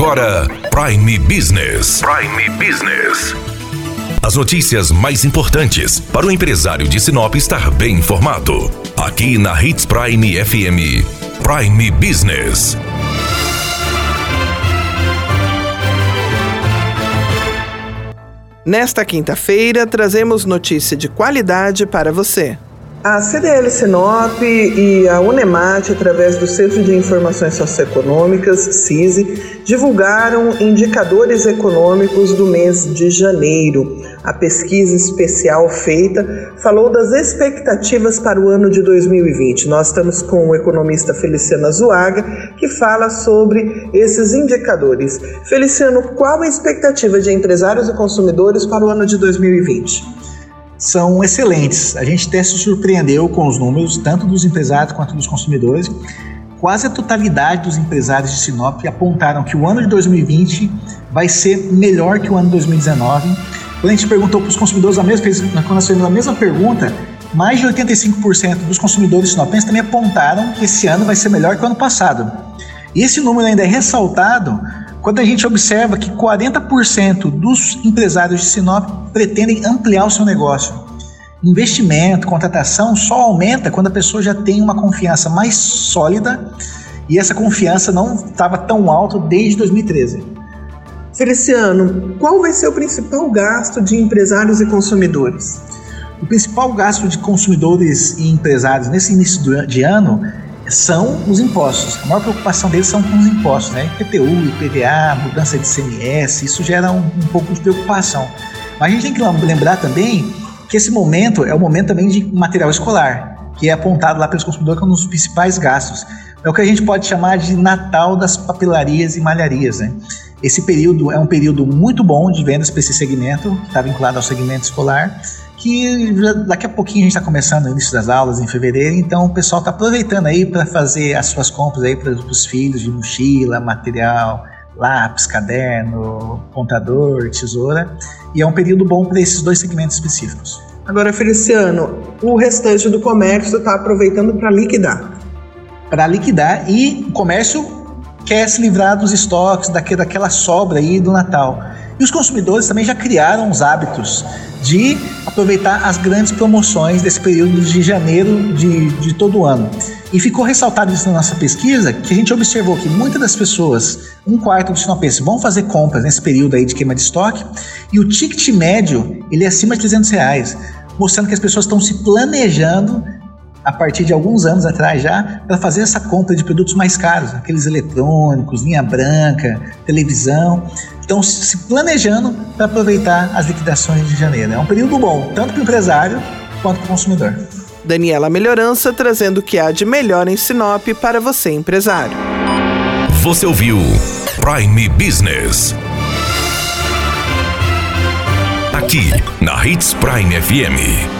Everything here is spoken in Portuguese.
agora Prime Business. Prime Business. As notícias mais importantes para o empresário de Sinop estar bem informado. Aqui na Hits Prime FM. Prime Business. Nesta quinta-feira, trazemos notícia de qualidade para você. A CDL Sinop e a Unemat, através do Centro de Informações Socioeconômicas, CISI, divulgaram indicadores econômicos do mês de janeiro. A pesquisa especial feita falou das expectativas para o ano de 2020. Nós estamos com o economista Feliciano Azuaga, que fala sobre esses indicadores. Feliciano, qual a expectativa de empresários e consumidores para o ano de 2020? São excelentes. A gente até se surpreendeu com os números, tanto dos empresários quanto dos consumidores. Quase a totalidade dos empresários de Sinop apontaram que o ano de 2020 vai ser melhor que o ano de 2019. Quando a gente perguntou para os consumidores a mesma, quando nós fizemos a mesma pergunta, mais de 85% dos consumidores sinopenses também apontaram que esse ano vai ser melhor que o ano passado. E esse número ainda é ressaltado quando a gente observa que 40% dos empresários de Sinop pretendem ampliar o seu negócio. Investimento, contratação só aumenta quando a pessoa já tem uma confiança mais sólida e essa confiança não estava tão alta desde 2013. Feliciano, qual vai ser o principal gasto de empresários e consumidores? O principal gasto de consumidores e empresários nesse início de ano são os impostos. A maior preocupação deles são com os impostos, né? IPTU, IPVA, mudança de CMS, isso gera um, um pouco de preocupação. Mas a gente tem que lembrar também que esse momento é o momento também de material escolar, que é apontado lá pelos consumidores como um dos principais gastos. É o que a gente pode chamar de Natal das papelarias e malharias, né? Esse período é um período muito bom de vendas para esse segmento, que está vinculado ao segmento escolar, que daqui a pouquinho a gente está começando o início das aulas em fevereiro, então o pessoal está aproveitando aí para fazer as suas compras aí para os filhos de mochila, material, lápis, caderno, contador, tesoura, e é um período bom para esses dois segmentos específicos. Agora, Feliciano, o restante do comércio está aproveitando para liquidar. Para liquidar e o comércio quer se livrar dos estoques, daquela sobra aí do Natal. E os consumidores também já criaram os hábitos de aproveitar as grandes promoções desse período de janeiro de, de todo ano. E ficou ressaltado isso na nossa pesquisa, que a gente observou que muitas das pessoas, um quarto dos sinopenses, vão fazer compras nesse período aí de queima de estoque, e o ticket médio, ele é acima de 300 reais, mostrando que as pessoas estão se planejando a partir de alguns anos atrás já, para fazer essa compra de produtos mais caros, aqueles eletrônicos, linha branca, televisão. Então, se planejando para aproveitar as liquidações de janeiro. É um período bom, tanto para o empresário quanto para o consumidor. Daniela Melhorança trazendo o que há de melhor em Sinop para você, empresário. Você ouviu Prime Business. Aqui, na Hits Prime FM.